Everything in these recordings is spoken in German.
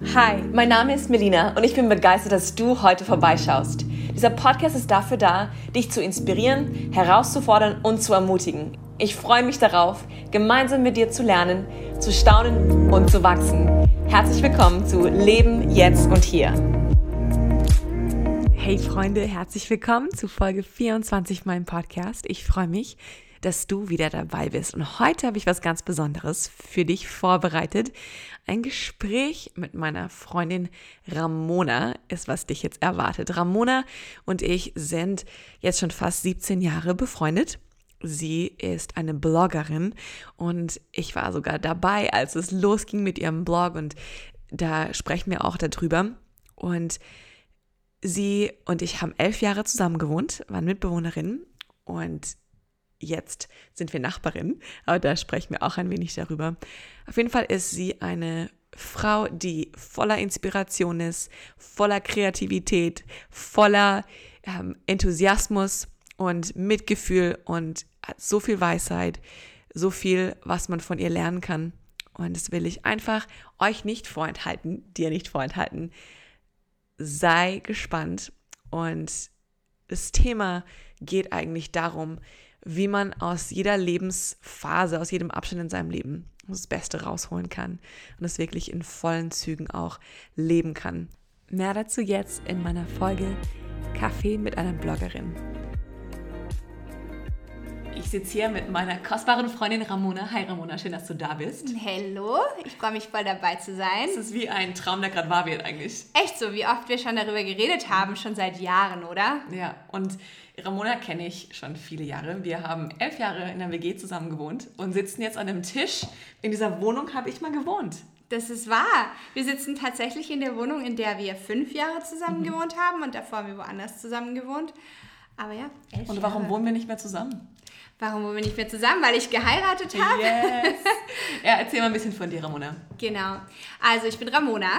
Hi, mein Name ist Melina und ich bin begeistert, dass du heute vorbeischaust. Dieser Podcast ist dafür da, dich zu inspirieren, herauszufordern und zu ermutigen. Ich freue mich darauf, gemeinsam mit dir zu lernen, zu staunen und zu wachsen. Herzlich willkommen zu Leben jetzt und hier. Hey Freunde, herzlich willkommen zu Folge 24 meinem Podcast. Ich freue mich, dass du wieder dabei bist. Und heute habe ich was ganz Besonderes für dich vorbereitet. Ein Gespräch mit meiner Freundin Ramona ist, was dich jetzt erwartet. Ramona und ich sind jetzt schon fast 17 Jahre befreundet. Sie ist eine Bloggerin und ich war sogar dabei, als es losging mit ihrem Blog und da sprechen wir auch darüber. Und sie und ich haben elf Jahre zusammen gewohnt, waren Mitbewohnerinnen und jetzt sind wir Nachbarinnen, aber da sprechen wir auch ein wenig darüber. Auf jeden Fall ist sie eine Frau, die voller Inspiration ist, voller Kreativität, voller ähm, Enthusiasmus und Mitgefühl und hat so viel Weisheit, so viel, was man von ihr lernen kann. Und das will ich einfach euch nicht vorenthalten, dir nicht vorenthalten. Sei gespannt. Und das Thema geht eigentlich darum, wie man aus jeder Lebensphase, aus jedem Abschnitt in seinem Leben das Beste rausholen kann und es wirklich in vollen Zügen auch leben kann. Mehr dazu jetzt in meiner Folge Kaffee mit einer Bloggerin. Ich sitze hier mit meiner kostbaren Freundin Ramona. Hi Ramona, schön, dass du da bist. Hallo, ich freue mich voll dabei zu sein. Es ist wie ein Traum, der gerade wahr wird eigentlich. Echt so, wie oft wir schon darüber geredet haben, schon seit Jahren, oder? Ja, und Ramona kenne ich schon viele Jahre. Wir haben elf Jahre in der WG zusammen gewohnt und sitzen jetzt an einem Tisch. In dieser Wohnung habe ich mal gewohnt. Das ist wahr. Wir sitzen tatsächlich in der Wohnung, in der wir fünf Jahre zusammen mhm. gewohnt haben und davor haben wir woanders zusammen gewohnt. Aber ja, elf Und warum Jahre. wohnen wir nicht mehr zusammen? Warum wohnen wir nicht mehr zusammen? Weil ich geheiratet habe. Yes. ja, erzähl mal ein bisschen von dir, Ramona. Genau. Also ich bin Ramona.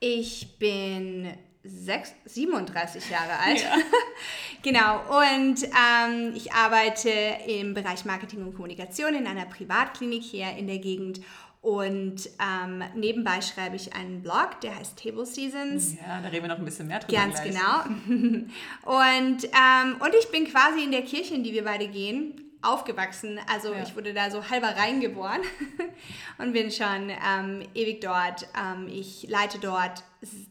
Ich bin 6, 37 Jahre alt. Ja. genau. Und ähm, ich arbeite im Bereich Marketing und Kommunikation in einer Privatklinik hier in der Gegend. Und ähm, nebenbei schreibe ich einen Blog, der heißt Table Seasons. Ja, da reden wir noch ein bisschen mehr drüber. Ganz gleich. genau. und, ähm, und ich bin quasi in der Kirche, in die wir beide gehen, aufgewachsen. Also ja. ich wurde da so halber reingeboren und bin schon ähm, ewig dort. Ähm, ich leite dort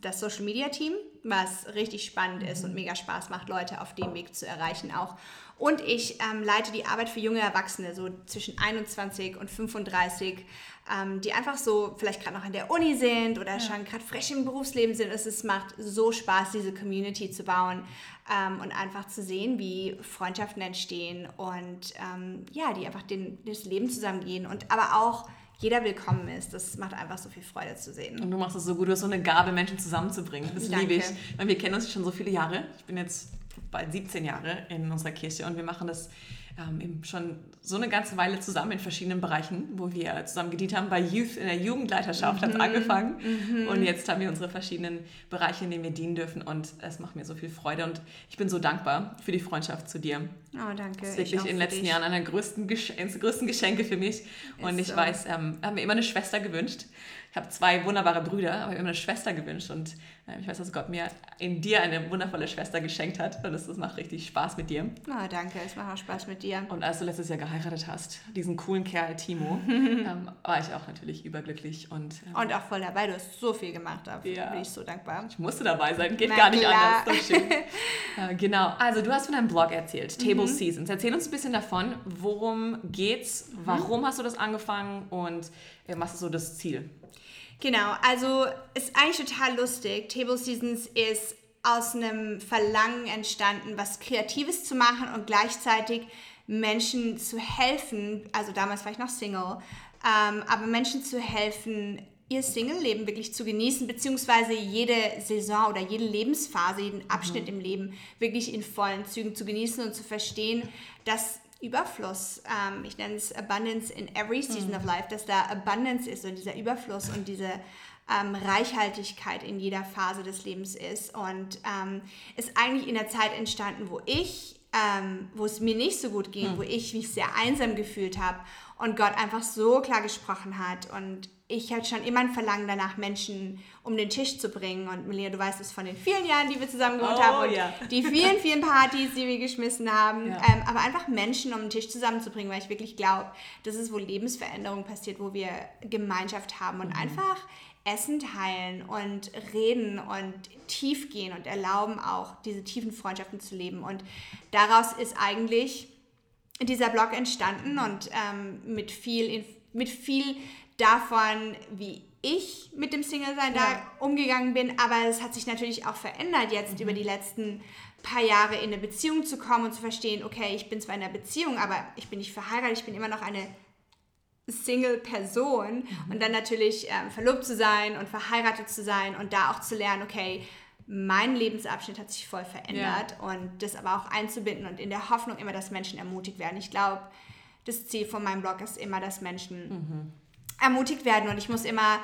das Social Media Team, was richtig spannend mhm. ist und mega Spaß macht, Leute auf dem Weg zu erreichen auch. Und ich ähm, leite die Arbeit für junge Erwachsene, so zwischen 21 und 35, ähm, die einfach so vielleicht gerade noch in der Uni sind oder ja. schon gerade frisch im Berufsleben sind. Es macht so Spaß, diese Community zu bauen ähm, und einfach zu sehen, wie Freundschaften entstehen und ähm, ja, die einfach den, das Leben zusammengehen und aber auch jeder willkommen ist. Das macht einfach so viel Freude zu sehen. Und du machst es so gut, du hast so eine Gabe, Menschen zusammenzubringen. Das liebe ich. Weil wir kennen uns schon so viele Jahre. Ich bin jetzt bald 17 Jahre in unserer Kirche und wir machen das ähm, eben schon so eine ganze Weile zusammen in verschiedenen Bereichen, wo wir zusammen gedient haben. Bei Youth in der Jugendleiterschaft mhm. hat es angefangen mhm. und jetzt haben wir unsere verschiedenen Bereiche, in denen wir dienen dürfen und es macht mir so viel Freude und ich bin so dankbar für die Freundschaft zu dir. Oh, danke. Das ist wirklich in den letzten dich. Jahren einer der größten, größten Geschenke für mich und ist ich so. weiß, ähm, habe mir immer eine Schwester gewünscht ich habe zwei wunderbare Brüder, aber mir eine Schwester gewünscht und ich weiß, dass Gott mir in dir eine wundervolle Schwester geschenkt hat und das macht richtig Spaß mit dir. Oh, danke, es macht auch Spaß mit dir. Und als du letztes Jahr geheiratet hast, diesen coolen Kerl Timo, ähm, war ich auch natürlich überglücklich und... Ähm, und auch voll dabei, du hast so viel gemacht, dafür ja. bin ich so dankbar. Ich musste dabei sein, geht Na, gar nicht klar. anders. schön. äh, genau, also du hast von deinem Blog erzählt, Table mhm. Seasons. Erzähl uns ein bisschen davon, worum geht's, mhm. warum mhm. hast du das angefangen und äh, was ist so das Ziel? Genau, also ist eigentlich total lustig. Table Seasons ist aus einem Verlangen entstanden, was Kreatives zu machen und gleichzeitig Menschen zu helfen, also damals war ich noch Single, ähm, aber Menschen zu helfen, ihr Single-Leben wirklich zu genießen, beziehungsweise jede Saison oder jede Lebensphase, jeden Abschnitt mhm. im Leben wirklich in vollen Zügen zu genießen und zu verstehen, dass Überfluss, ähm, ich nenne es Abundance in every season mhm. of life, dass da Abundance ist und dieser Überfluss und diese ähm, Reichhaltigkeit in jeder Phase des Lebens ist. Und ähm, ist eigentlich in der Zeit entstanden, wo ich, ähm, wo es mir nicht so gut ging, mhm. wo ich mich sehr einsam gefühlt habe und Gott einfach so klar gesprochen hat und ich hatte schon immer ein Verlangen danach, Menschen um den Tisch zu bringen. Und Melina, du weißt es von den vielen Jahren, die wir zusammen gewohnt oh, haben und ja. die vielen, vielen Partys, die wir geschmissen haben. Ja. Ähm, aber einfach Menschen um den Tisch zusammenzubringen, weil ich wirklich glaube, das ist, wo Lebensveränderung passiert, wo wir Gemeinschaft haben und mhm. einfach Essen teilen und reden und tief gehen und erlauben auch, diese tiefen Freundschaften zu leben. Und daraus ist eigentlich dieser Blog entstanden und ähm, mit viel, mit viel davon, wie ich mit dem Single-Sein ja. da umgegangen bin, aber es hat sich natürlich auch verändert, jetzt mhm. über die letzten paar Jahre in eine Beziehung zu kommen und zu verstehen, okay, ich bin zwar in einer Beziehung, aber ich bin nicht verheiratet, ich bin immer noch eine Single-Person mhm. und dann natürlich ähm, verlobt zu sein und verheiratet zu sein und da auch zu lernen, okay, mein Lebensabschnitt hat sich voll verändert ja. und das aber auch einzubinden und in der Hoffnung immer, dass Menschen ermutigt werden. Ich glaube, das Ziel von meinem Blog ist immer, dass Menschen mhm ermutigt werden. Und ich muss immer,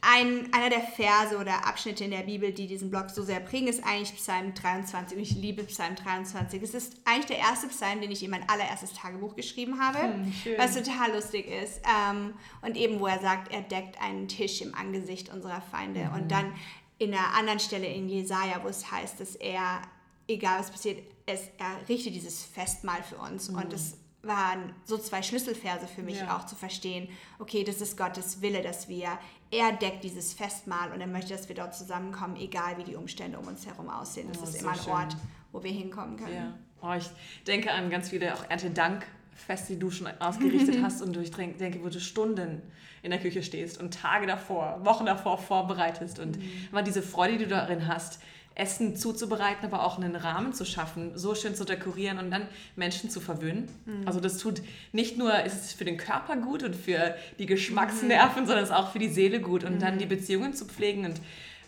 ein, einer der Verse oder Abschnitte in der Bibel, die diesen Blog so sehr prägen, ist eigentlich Psalm 23. Und ich liebe Psalm 23. Es ist eigentlich der erste Psalm, den ich in mein allererstes Tagebuch geschrieben habe, hm, was total lustig ist. Ähm, und eben, wo er sagt, er deckt einen Tisch im Angesicht unserer Feinde. Mhm. Und dann in einer anderen Stelle in Jesaja, wo es heißt, dass er, egal was passiert, es, er richtet dieses Festmahl für uns. Mhm. Und es waren so zwei Schlüsselverse für mich ja. auch zu verstehen, okay, das ist Gottes Wille, dass wir, er deckt dieses Festmahl und er möchte, dass wir dort zusammenkommen, egal wie die Umstände um uns herum aussehen. Das oh, ist immer ein schön. Ort, wo wir hinkommen können. Ja. Oh, ich denke an ganz viele auch Erntedankfeste, die du schon ausgerichtet hast und ich denke, wo du Stunden in der Küche stehst und Tage davor, Wochen davor vorbereitest und mhm. diese Freude, die du darin hast, Essen zuzubereiten, aber auch einen Rahmen zu schaffen, so schön zu dekorieren und dann Menschen zu verwöhnen. Mhm. Also das tut nicht nur, ist es für den Körper gut und für die Geschmacksnerven, mhm. sondern es ist auch für die Seele gut und mhm. dann die Beziehungen zu pflegen und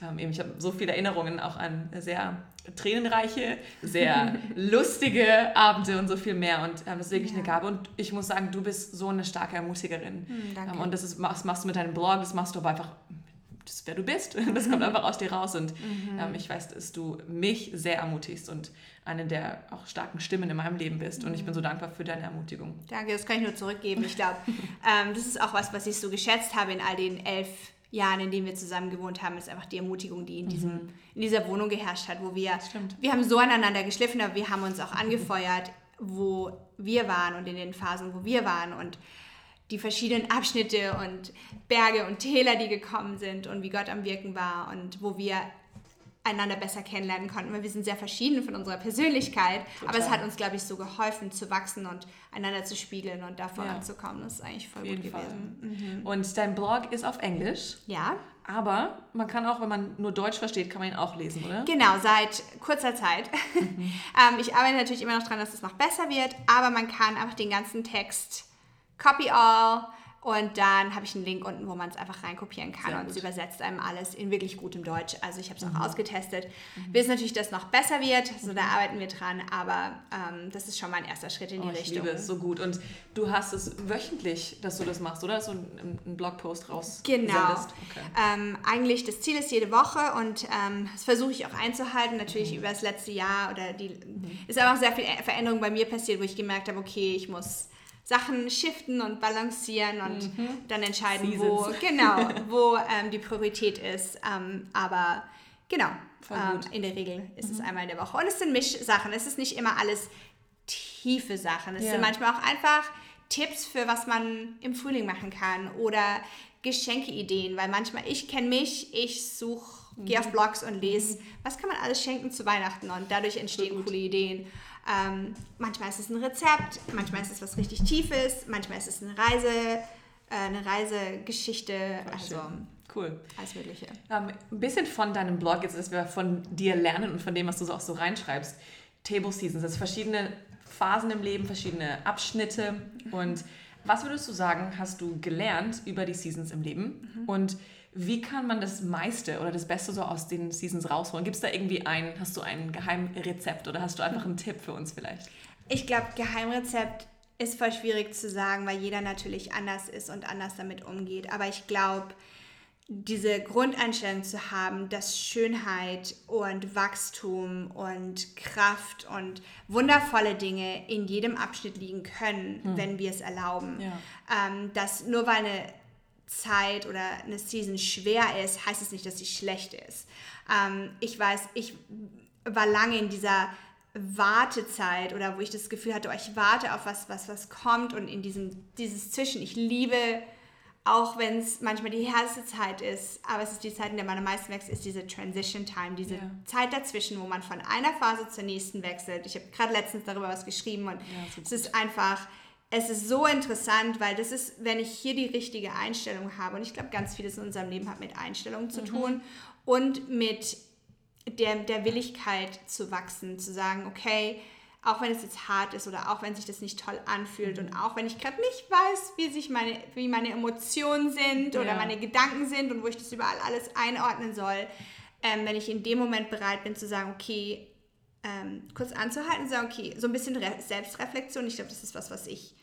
ähm, eben, ich habe so viele Erinnerungen auch an sehr tränenreiche, sehr lustige Abende und so viel mehr. Und ähm, das ist wirklich ja. eine Gabe. Und ich muss sagen, du bist so eine starke Ermutigerin. Mhm. Ähm, und das, ist, das machst du mit deinem Blog, das machst du aber einfach das ist, wer du bist. Das kommt einfach aus dir raus. Und mhm. ähm, ich weiß, dass du mich sehr ermutigst und eine der auch starken Stimmen in meinem Leben bist. Und ich bin so dankbar für deine Ermutigung. Danke, das kann ich nur zurückgeben. Ich glaube, ähm, das ist auch was, was ich so geschätzt habe in all den elf Jahren, in denen wir zusammen gewohnt haben, ist einfach die Ermutigung, die in, diesem, mhm. in dieser Wohnung geherrscht hat, wo wir, wir haben so aneinander geschliffen, aber wir haben uns auch angefeuert, wo wir waren und in den Phasen, wo wir waren. Und die verschiedenen Abschnitte und Berge und Täler, die gekommen sind und wie Gott am Wirken war und wo wir einander besser kennenlernen konnten, weil wir sind sehr verschieden von unserer Persönlichkeit, Total. aber es hat uns, glaube ich, so geholfen zu wachsen und einander zu spiegeln und da voranzukommen. Ja. Das ist eigentlich voll gut gewesen. Mhm. Und dein Blog ist auf Englisch? Ja. Aber man kann auch, wenn man nur Deutsch versteht, kann man ihn auch lesen, oder? Genau, seit kurzer Zeit. Mhm. ähm, ich arbeite natürlich immer noch daran, dass es noch besser wird, aber man kann einfach den ganzen Text Copy All und dann habe ich einen Link unten, wo man es einfach reinkopieren kann Sehr und es übersetzt einem alles in wirklich gutem Deutsch. Also ich habe es auch mhm. ausgetestet. Mhm. Bis natürlich das noch besser wird, so da arbeiten wir dran, aber ähm, das ist schon mal ein erster Schritt in die oh, ich Richtung. Ich liebe es so gut und du hast es wöchentlich, dass du das machst, oder? So einen, einen Blogpost raus. Genau. Okay. Ähm, eigentlich das Ziel ist jede Woche und ähm, das versuche ich auch einzuhalten. Natürlich mhm. über das letzte Jahr oder die mhm. ist aber auch sehr viel Veränderung bei mir passiert, wo ich gemerkt habe, okay, ich muss Sachen shiften und balancieren und mhm. dann entscheiden, Seasons. wo, genau, wo ähm, die Priorität ist. Ähm, aber genau, ähm, in der Regel ist mhm. es einmal in der Woche. Und es sind Mischsachen. Es ist nicht immer alles tiefe Sachen. Es ja. sind manchmal auch einfach Tipps für was man im Frühling machen kann oder Geschenkeideen, weil manchmal ich kenne mich, ich suche, mhm. gehe auf Blogs und lese, mhm. was kann man alles schenken zu Weihnachten und dadurch entstehen coole Ideen. Ähm, manchmal ist es ein Rezept, manchmal ist es was richtig Tiefes, manchmal ist es eine Reise, äh, eine Reisegeschichte. also cool. Alles Mögliche. Ähm, ein bisschen von deinem Blog, jetzt, dass wir von dir lernen und von dem, was du auch so reinschreibst. Table Seasons, das verschiedene Phasen im Leben, verschiedene Abschnitte. Und was würdest du sagen, hast du gelernt über die Seasons im Leben? Mhm. Und wie kann man das meiste oder das Beste so aus den Seasons rausholen? Gibt es da irgendwie ein, hast du ein Geheimrezept oder hast du einfach einen Tipp für uns vielleicht? Ich glaube, Geheimrezept ist voll schwierig zu sagen, weil jeder natürlich anders ist und anders damit umgeht. Aber ich glaube, diese Grundeinstellung zu haben, dass Schönheit und Wachstum und Kraft und wundervolle Dinge in jedem Abschnitt liegen können, hm. wenn wir es erlauben. Ja. Ähm, dass nur weil eine Zeit oder eine Season schwer ist, heißt es nicht, dass sie schlecht ist. Ähm, ich weiß, ich war lange in dieser Wartezeit oder wo ich das Gefühl hatte, oh, ich warte auf was, was, was kommt und in diesem, dieses Zwischen. Ich liebe, auch wenn es manchmal die härteste Zeit ist, aber es ist die Zeit, in der man am meisten wächst, ist diese Transition Time, diese ja. Zeit dazwischen, wo man von einer Phase zur nächsten wechselt. Ich habe gerade letztens darüber was geschrieben und ja, es ist einfach, es ist so interessant, weil das ist, wenn ich hier die richtige Einstellung habe und ich glaube, ganz vieles in unserem Leben hat mit Einstellung zu mhm. tun und mit der, der Willigkeit zu wachsen, zu sagen, okay, auch wenn es jetzt hart ist oder auch wenn sich das nicht toll anfühlt und auch wenn ich gerade nicht weiß, wie sich meine, wie meine Emotionen sind oder ja. meine Gedanken sind und wo ich das überall alles einordnen soll, ähm, wenn ich in dem Moment bereit bin zu sagen, okay, ähm, kurz anzuhalten und sagen, okay, so ein bisschen Re Selbstreflexion, ich glaube, das ist was, was ich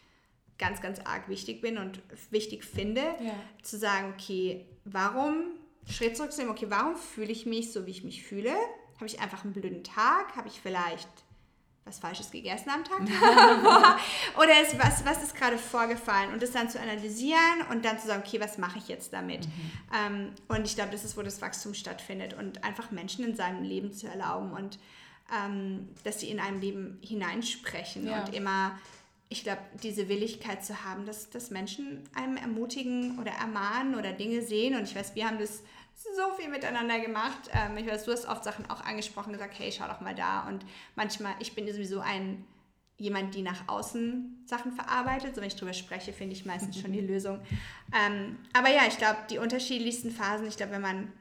ganz, ganz arg wichtig bin und wichtig finde, ja. zu sagen, okay, warum Schritt zurückzunehmen, okay, warum fühle ich mich so, wie ich mich fühle? Habe ich einfach einen blöden Tag? Habe ich vielleicht was Falsches gegessen am Tag Oder ist, was, was ist gerade vorgefallen? Und das dann zu analysieren und dann zu sagen, okay, was mache ich jetzt damit? Mhm. Ähm, und ich glaube, das ist, wo das Wachstum stattfindet und einfach Menschen in seinem Leben zu erlauben und ähm, dass sie in einem Leben hineinsprechen ja. und immer ich glaube, diese Willigkeit zu haben, dass, dass Menschen einem ermutigen oder ermahnen oder Dinge sehen. Und ich weiß, wir haben das so viel miteinander gemacht. Ähm, ich weiß, du hast oft Sachen auch angesprochen, gesagt, hey, schau doch mal da. Und manchmal, ich bin sowieso ein jemand, die nach außen Sachen verarbeitet. So, wenn ich drüber spreche, finde ich meistens schon die Lösung. Ähm, aber ja, ich glaube, die unterschiedlichsten Phasen, ich glaube, wenn man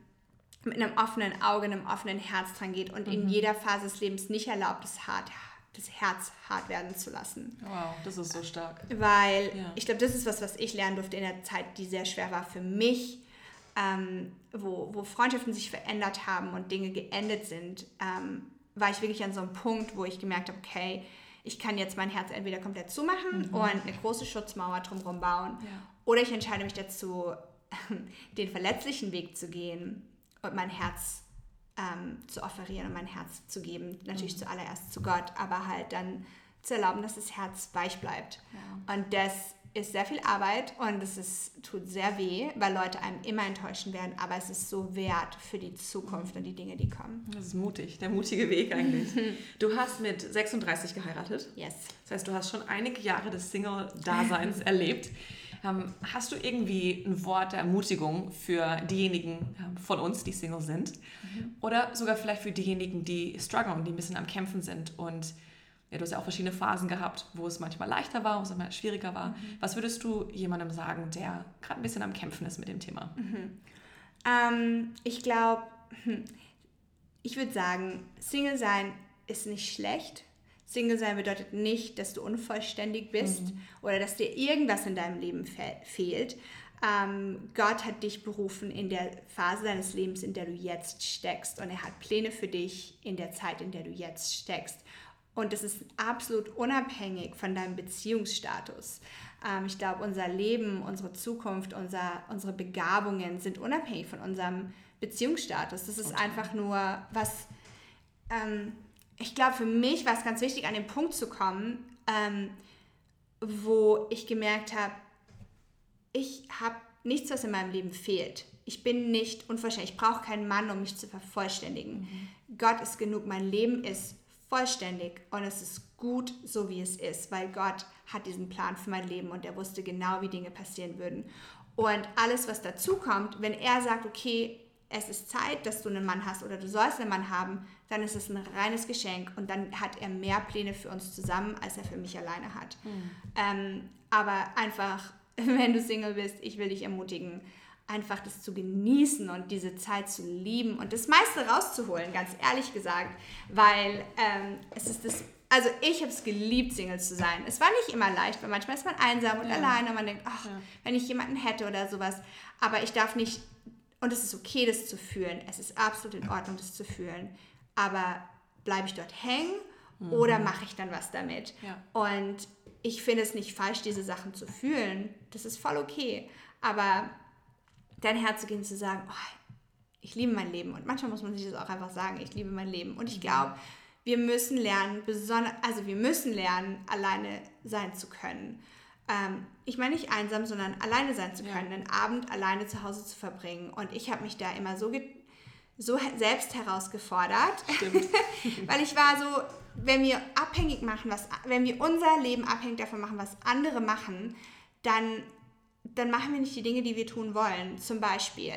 mit einem offenen Auge, einem offenen Herz dran geht und mhm. in jeder Phase des Lebens nicht erlaubt, es hart das Herz hart werden zu lassen. Wow, das ist so stark. Weil ja. ich glaube, das ist was, was ich lernen durfte in der Zeit, die sehr schwer war für mich, ähm, wo, wo Freundschaften sich verändert haben und Dinge geendet sind, ähm, war ich wirklich an so einem Punkt, wo ich gemerkt habe, okay, ich kann jetzt mein Herz entweder komplett zumachen mhm. und eine große Schutzmauer drumherum bauen, ja. oder ich entscheide mich dazu, den verletzlichen Weg zu gehen und mein Herz ähm, zu offerieren und mein Herz zu geben. Natürlich mhm. zuallererst zu Gott, aber halt dann zu erlauben, dass das Herz weich bleibt. Ja. Und das ist sehr viel Arbeit und es ist, tut sehr weh, weil Leute einem immer enttäuschen werden, aber es ist so wert für die Zukunft und die Dinge, die kommen. Das ist mutig, der mutige Weg eigentlich. du hast mit 36 geheiratet. Yes. Das heißt, du hast schon einige Jahre des Single-Daseins erlebt. Ähm, hast du irgendwie ein Wort der Ermutigung für diejenigen ähm, von uns, die Single sind? Mhm. Oder sogar vielleicht für diejenigen, die strugglen, die ein bisschen am Kämpfen sind und ja, du hast ja auch verschiedene Phasen gehabt, wo es manchmal leichter war, wo es manchmal schwieriger war. Mhm. Was würdest du jemandem sagen, der gerade ein bisschen am Kämpfen ist mit dem Thema? Mhm. Ähm, ich glaube, hm, ich würde sagen, Single sein ist nicht schlecht. Single sein bedeutet nicht, dass du unvollständig bist mhm. oder dass dir irgendwas in deinem Leben fe fehlt. Ähm, Gott hat dich berufen in der Phase deines Lebens, in der du jetzt steckst. Und er hat Pläne für dich in der Zeit, in der du jetzt steckst. Und das ist absolut unabhängig von deinem Beziehungsstatus. Ähm, ich glaube, unser Leben, unsere Zukunft, unser, unsere Begabungen sind unabhängig von unserem Beziehungsstatus. Das ist okay. einfach nur was, ähm, ich glaube, für mich war es ganz wichtig, an den Punkt zu kommen, ähm, wo ich gemerkt habe, ich habe nichts, was in meinem Leben fehlt. Ich bin nicht unvollständig. Ich brauche keinen Mann, um mich zu vervollständigen. Mhm. Gott ist genug. Mein Leben ist vollständig und es ist gut, so wie es ist, weil Gott hat diesen Plan für mein Leben und er wusste genau, wie Dinge passieren würden. Und alles, was dazu kommt, wenn er sagt, okay, es ist Zeit, dass du einen Mann hast oder du sollst einen Mann haben, dann ist es ein reines Geschenk und dann hat er mehr Pläne für uns zusammen, als er für mich alleine hat. Mhm. Ähm, aber einfach, wenn du Single bist, ich will dich ermutigen, einfach das zu genießen und diese Zeit zu lieben und das meiste rauszuholen, ganz ehrlich gesagt, weil ähm, es ist das, also ich habe es geliebt, Single zu sein. Es war nicht immer leicht, weil manchmal ist man einsam und ja. alleine und man denkt, ach, ja. wenn ich jemanden hätte oder sowas, aber ich darf nicht, und es ist okay, das zu fühlen, es ist absolut in Ordnung, das zu fühlen, aber bleibe ich dort hängen mhm. oder mache ich dann was damit? Ja. Und ich finde es nicht falsch, diese Sachen zu fühlen, das ist voll okay, aber dein Herz zu gehen, zu sagen, oh, ich liebe mein Leben. Und manchmal muss man sich das auch einfach sagen, ich liebe mein Leben. Und ich mhm. glaube, wir müssen lernen, besonders, also wir müssen lernen, alleine sein zu können. ähm, ich meine nicht einsam, sondern alleine sein zu können, ja. einen Abend alleine zu Hause zu verbringen. Und ich habe mich da immer so, so selbst herausgefordert, weil ich war so, wenn wir abhängig machen, was, wenn wir unser Leben abhängig davon machen, was andere machen, dann, dann machen wir nicht die Dinge, die wir tun wollen. Zum Beispiel,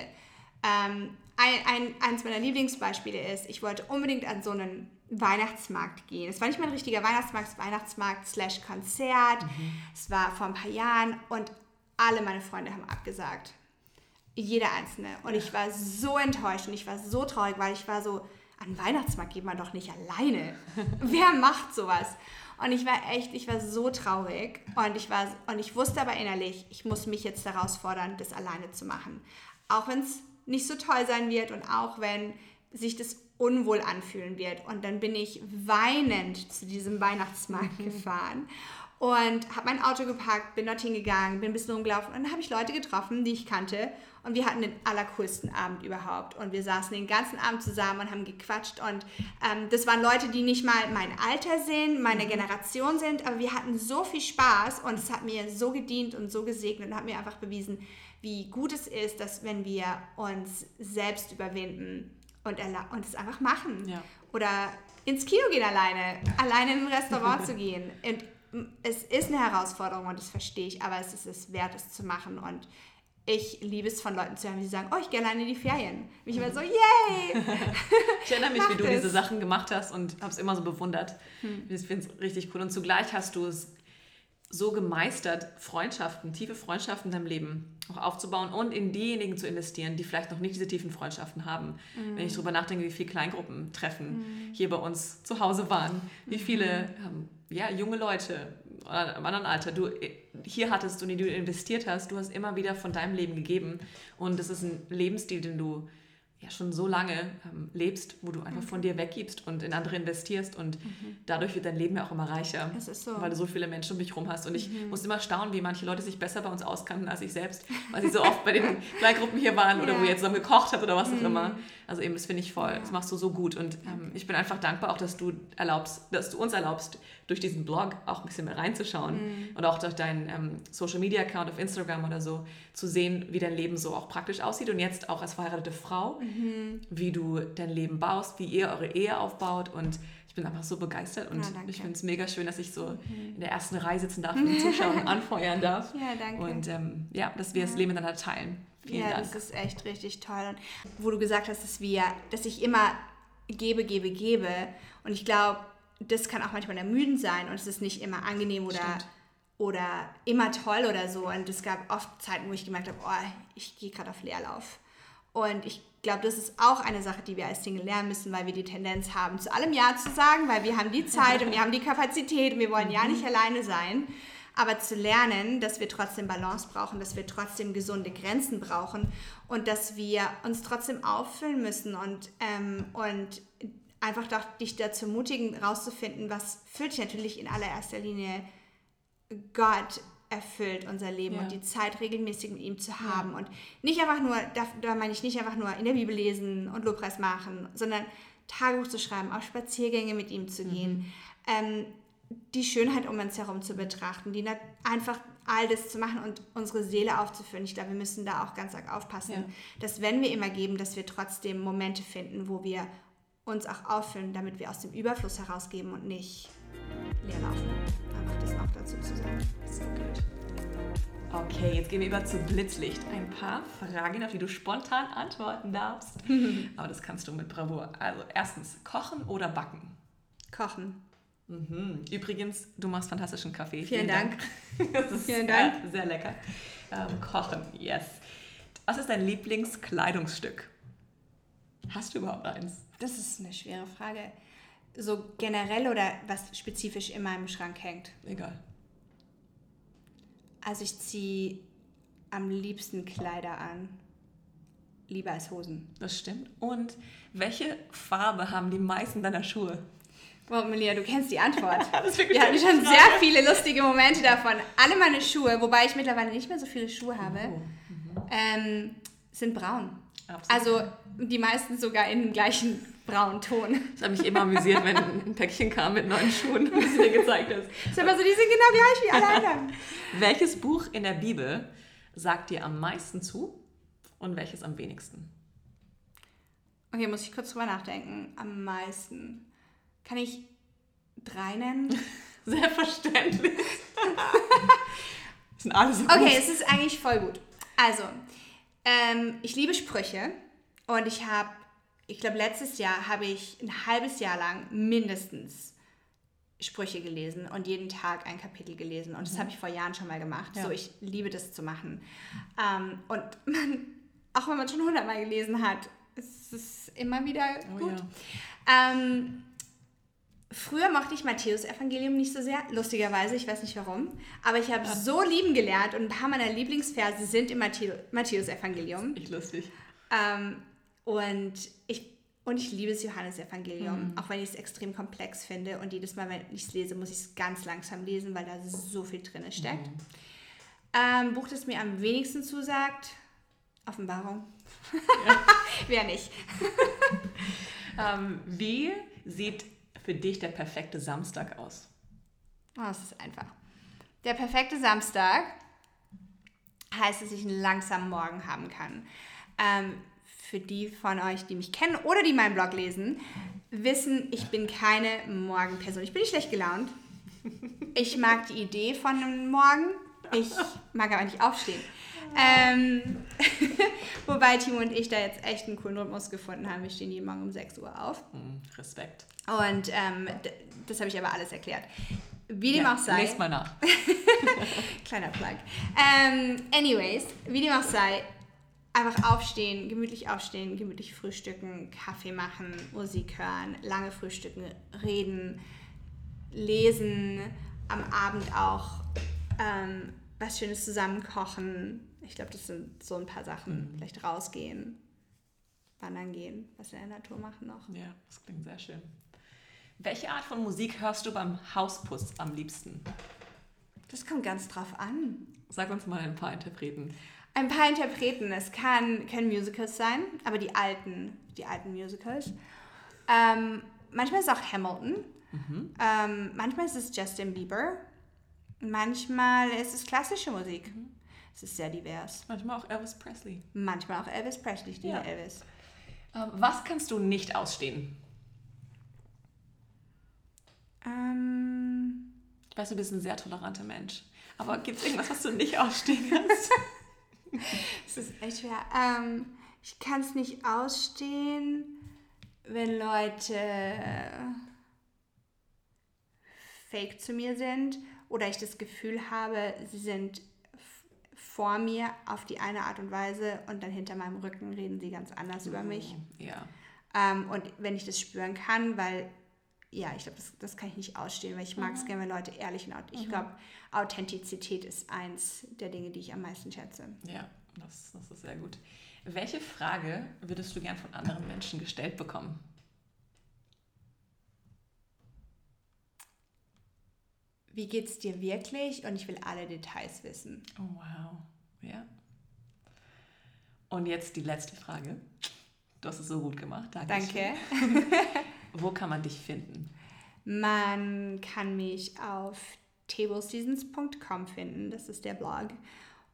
ähm, ein, ein, eines meiner Lieblingsbeispiele ist, ich wollte unbedingt an so einen Weihnachtsmarkt gehen. Es war nicht mein richtiger Weihnachtsmarkt, es war Weihnachtsmarkt slash Konzert. Mhm. Es war vor ein paar Jahren und alle meine Freunde haben abgesagt. Jeder einzelne. Und ich war so enttäuscht und ich war so traurig, weil ich war so, an Weihnachtsmarkt geht man doch nicht alleine. Wer macht sowas? Und ich war echt, ich war so traurig und ich war und ich wusste aber innerlich, ich muss mich jetzt herausfordern, das alleine zu machen. Auch wenn es nicht so toll sein wird und auch wenn sich das unwohl anfühlen wird. Und dann bin ich weinend zu diesem Weihnachtsmarkt mhm. gefahren und habe mein Auto gepackt, bin dorthin gegangen, bin ein bisschen rumgelaufen und dann habe ich Leute getroffen, die ich kannte und wir hatten den allercoolsten Abend überhaupt und wir saßen den ganzen Abend zusammen und haben gequatscht und ähm, das waren Leute, die nicht mal mein Alter sind, meine mhm. Generation sind, aber wir hatten so viel Spaß und es hat mir so gedient und so gesegnet und hat mir einfach bewiesen, wie gut es ist, dass wenn wir uns selbst überwinden und, und es einfach machen. Ja. Oder ins Kino gehen alleine, alleine in ein Restaurant zu gehen. Und es ist eine Herausforderung und das verstehe ich, aber es ist es wert, es zu machen. Und ich liebe es von Leuten zu hören, die sagen, oh, ich gehe alleine in die Ferien. Mich immer so, yay! ich erinnere mich, wie du es. diese Sachen gemacht hast und habe es immer so bewundert. Hm. Ich finde es richtig cool. Und zugleich hast du es so gemeistert, Freundschaften, tiefe Freundschaften in deinem Leben auch aufzubauen und in diejenigen zu investieren, die vielleicht noch nicht diese tiefen Freundschaften haben. Mhm. Wenn ich darüber nachdenke, wie viele Kleingruppentreffen mhm. hier bei uns zu Hause waren, wie viele ähm, ja, junge Leute im anderen Alter, du hier hattest und die du investiert hast, du hast immer wieder von deinem Leben gegeben und das ist ein Lebensstil, den du ja schon so lange ähm, lebst, wo du einfach mhm. von dir weggibst und in andere investierst und mhm. dadurch wird dein Leben ja auch immer reicher, so. weil du so viele Menschen um dich herum hast. Und ich mhm. muss immer staunen, wie manche Leute sich besser bei uns auskannten als ich selbst, weil sie so oft bei den Kleingruppen hier waren oder ja. wo ihr zusammen gekocht habt oder was auch mhm. immer. Also eben, das finde ich voll, das machst du so gut und ähm, ich bin einfach dankbar auch, dass du erlaubst, dass du uns erlaubst, durch diesen Blog auch ein bisschen mehr reinzuschauen mhm. und auch durch deinen ähm, Social Media Account auf Instagram oder so zu sehen, wie dein Leben so auch praktisch aussieht und jetzt auch als verheiratete Frau, mhm. wie du dein Leben baust, wie ihr eure Ehe aufbaut und ich bin einfach so begeistert und ja, ich finde es mega schön, dass ich so mhm. in der ersten Reihe sitzen darf und zuschauen und anfeuern darf. Ja, danke. Und ähm, ja, dass wir ja. das Leben miteinander teilen. Vielen ja, Dank. das ist echt richtig toll. Und wo du gesagt hast, dass wir, dass ich immer gebe, gebe, gebe. Und ich glaube, das kann auch manchmal ermüdend sein und es ist nicht immer angenehm oder, oder immer toll oder so. Und es gab oft Zeiten, wo ich gemerkt habe, oh, ich gehe gerade auf Leerlauf. Und ich glaube, das ist auch eine Sache, die wir als Single lernen müssen, weil wir die Tendenz haben, zu allem Ja zu sagen, weil wir haben die Zeit und wir haben die Kapazität und wir wollen ja nicht alleine sein. Aber zu lernen, dass wir trotzdem Balance brauchen, dass wir trotzdem gesunde Grenzen brauchen und dass wir uns trotzdem auffüllen müssen und, ähm, und einfach doch, dich dazu ermutigen, rauszufinden, was füllt dich natürlich in allererster Linie Gott erfüllt unser Leben ja. und die Zeit regelmäßig mit ihm zu haben ja. und nicht einfach nur, da, da meine ich nicht einfach nur in der Bibel lesen und Lobpreis machen, sondern Tagebuch zu schreiben, auf Spaziergänge mit ihm zu gehen, mhm. ähm, die Schönheit um uns herum zu betrachten, die einfach all das zu machen und unsere Seele aufzufüllen. Ich glaube, wir müssen da auch ganz arg aufpassen, ja. dass wenn wir immer geben, dass wir trotzdem Momente finden, wo wir uns auch auffüllen, damit wir aus dem Überfluss herausgeben und nicht leer laufen. Einfach das noch dazu zu sagen. So gut. Okay, jetzt gehen wir über zu Blitzlicht. Ein paar Fragen, auf die du spontan antworten darfst. Aber das kannst du mit Bravour. Also erstens, kochen oder backen? Kochen. Mhm. Übrigens, du machst fantastischen Kaffee. Vielen, Vielen Dank. Dank. Das ist Vielen Dank. Sehr, sehr lecker. Ähm, kochen, yes. Was ist dein Lieblingskleidungsstück? Hast du überhaupt eins? Das ist eine schwere Frage. So generell oder was spezifisch in meinem Schrank hängt? Egal. Also ich ziehe am liebsten Kleider an. Lieber als Hosen. Das stimmt. Und welche Farbe haben die meisten deiner Schuhe? Wow, Melia, du kennst die Antwort. Wir hatten schon Frage. sehr viele lustige Momente davon. Alle meine Schuhe, wobei ich mittlerweile nicht mehr so viele Schuhe habe, oh. mhm. ähm, sind braun. Absolut. Also die meisten sogar in den gleichen Braunton. Das hat mich immer amüsiert, wenn ein Päckchen kam mit neuen Schuhen, wie du mir gezeigt hast. Das ist aber so, die sind genau gleich wie alle anderen. welches Buch in der Bibel sagt dir am meisten zu und welches am wenigsten? Okay, muss ich kurz drüber nachdenken. Am meisten. Kann ich drei nennen? Selbstverständlich. sind alle so Okay, es ist eigentlich voll gut. Also, ähm, ich liebe Sprüche und ich habe, ich glaube, letztes Jahr habe ich ein halbes Jahr lang mindestens Sprüche gelesen und jeden Tag ein Kapitel gelesen. Und das habe ich vor Jahren schon mal gemacht. Ja. So, ich liebe das zu machen. Ähm, und man, auch wenn man schon hundertmal gelesen hat, ist es immer wieder Oh gut. ja. Ähm, früher mochte ich Matthäus Evangelium nicht so sehr, lustigerweise, ich weiß nicht warum, aber ich habe so lieben gelernt und ein paar meiner Lieblingsverse sind im Matthäus Evangelium. Ich lustig. Ähm, und ich und ich liebe das Johannesevangelium, Mhm. auch wenn ich es extrem komplex finde. Und jedes Mal, wenn ich es lese, muss ich es ganz langsam lesen, weil da so viel drin steckt. Mhm. Ähm, Buch, das mir am wenigsten zusagt, Offenbarung. Wer nicht? Ähm, wie sieht für dich der perfekte Samstag aus? Oh, es ist einfach. Der perfekte Samstag heißt, dass ich einen langsamen Morgen haben kann. Ähm, für die von euch, die mich kennen oder die meinen Blog lesen, wissen, ich bin keine Morgenperson. Ich bin nicht schlecht gelaunt. Ich mag die Idee von einem Morgen. Ich mag aber nicht aufstehen. Ähm, wobei Timo und ich da jetzt echt einen coolen Rhythmus gefunden haben. Wir stehen jeden Morgen um 6 Uhr auf. Hm, Respekt. Und ähm, das habe ich aber alles erklärt. Wie dem Ja, auch sei. Lest mal nach. Kleiner Plug. Ähm, anyways, wie dem auch sei, einfach aufstehen, gemütlich aufstehen, gemütlich frühstücken, Kaffee machen, Musik hören, lange frühstücken, reden, lesen, am Abend auch ähm, was Schönes zusammen kochen. Ich glaube, das sind so ein paar Sachen. Vielleicht rausgehen, wandern gehen, was in der Natur machen noch. Ja, das klingt sehr schön. Welche Art von Musik hörst du beim Hausputz am liebsten? Das kommt ganz drauf an. Sag uns mal ein paar Interpreten. Ein paar Interpreten. Es kann, können Musicals sein, aber die alten, die alten Musicals. Ähm, manchmal ist es auch Hamilton. Ähm, manchmal ist es Justin Bieber. Manchmal ist es klassische Musik. Es ist sehr divers. Manchmal auch Elvis Presley. Manchmal auch Elvis Presley. Ich liebe Ja. Elvis. Ähm, was kannst du nicht ausstehen? Ähm, Ich weiß, du bist ein sehr toleranter Mensch. Aber gibt es irgendwas, was du nicht ausstehen kannst? es ist echt schwer. Ähm, ich kann es nicht ausstehen, wenn Leute fake zu mir sind oder ich das Gefühl habe, sie sind vor mir auf die eine Art und Weise und dann hinter meinem Rücken reden sie ganz anders über mich. Ja. Ähm, und wenn ich das spüren kann, weil, ja, ich glaube, das, das kann ich nicht ausstehen, weil ich mag es gerne, wenn Leute ehrlich sind. Ich glaube, Authentizität ist eins der Dinge, die ich am meisten schätze. Ja, das, das ist sehr gut. Welche Frage würdest du gern von anderen Menschen gestellt bekommen? Wie geht's dir wirklich? Und ich will alle Details wissen. Oh, wow. Ja. Und jetzt die letzte Frage. Du hast es so gut gemacht. Dankeschön. Danke. Wo kann man dich finden? Man kann mich auf tableseasons.com finden, das ist der Blog.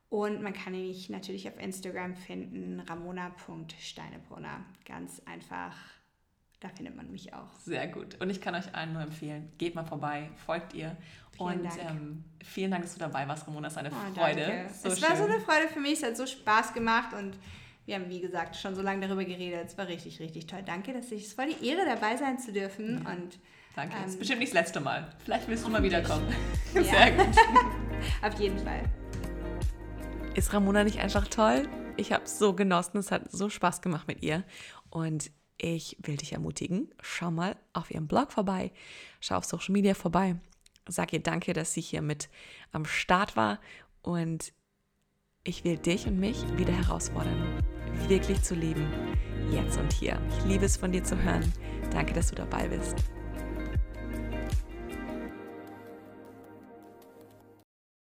Und man kann mich natürlich auf Instagram finden, ramona.steinebrunner. Ganz einfach, da findet man mich auch. Sehr gut. Und ich kann euch allen nur empfehlen, geht mal vorbei, folgt ihr. Vielen und Dank. Ähm, vielen Dank, dass du dabei warst, Ramona. Es ist eine Oh, Freude. So es war so schön. eine Freude für mich, es hat so Spaß gemacht und wir haben, wie gesagt, schon so lange darüber geredet. Es war richtig, richtig toll. Danke, dass ich, es war die Ehre, dabei sein zu dürfen. Und Danke. das ist Ähm, bestimmt nicht das letzte Mal. Vielleicht willst du mal wiederkommen. Ja. Sehr gut. auf jeden Fall. Ist Ramona nicht einfach toll? Ich habe es so genossen, es hat so Spaß gemacht mit ihr. Und ich will dich ermutigen, schau mal auf ihrem Blog vorbei, schau auf Social Media vorbei. Sag ihr danke, dass sie hier mit am Start war. Und ich will dich und mich wieder herausfordern, wirklich zu leben, jetzt und hier. Ich liebe es von dir zu hören. Danke, dass du dabei bist.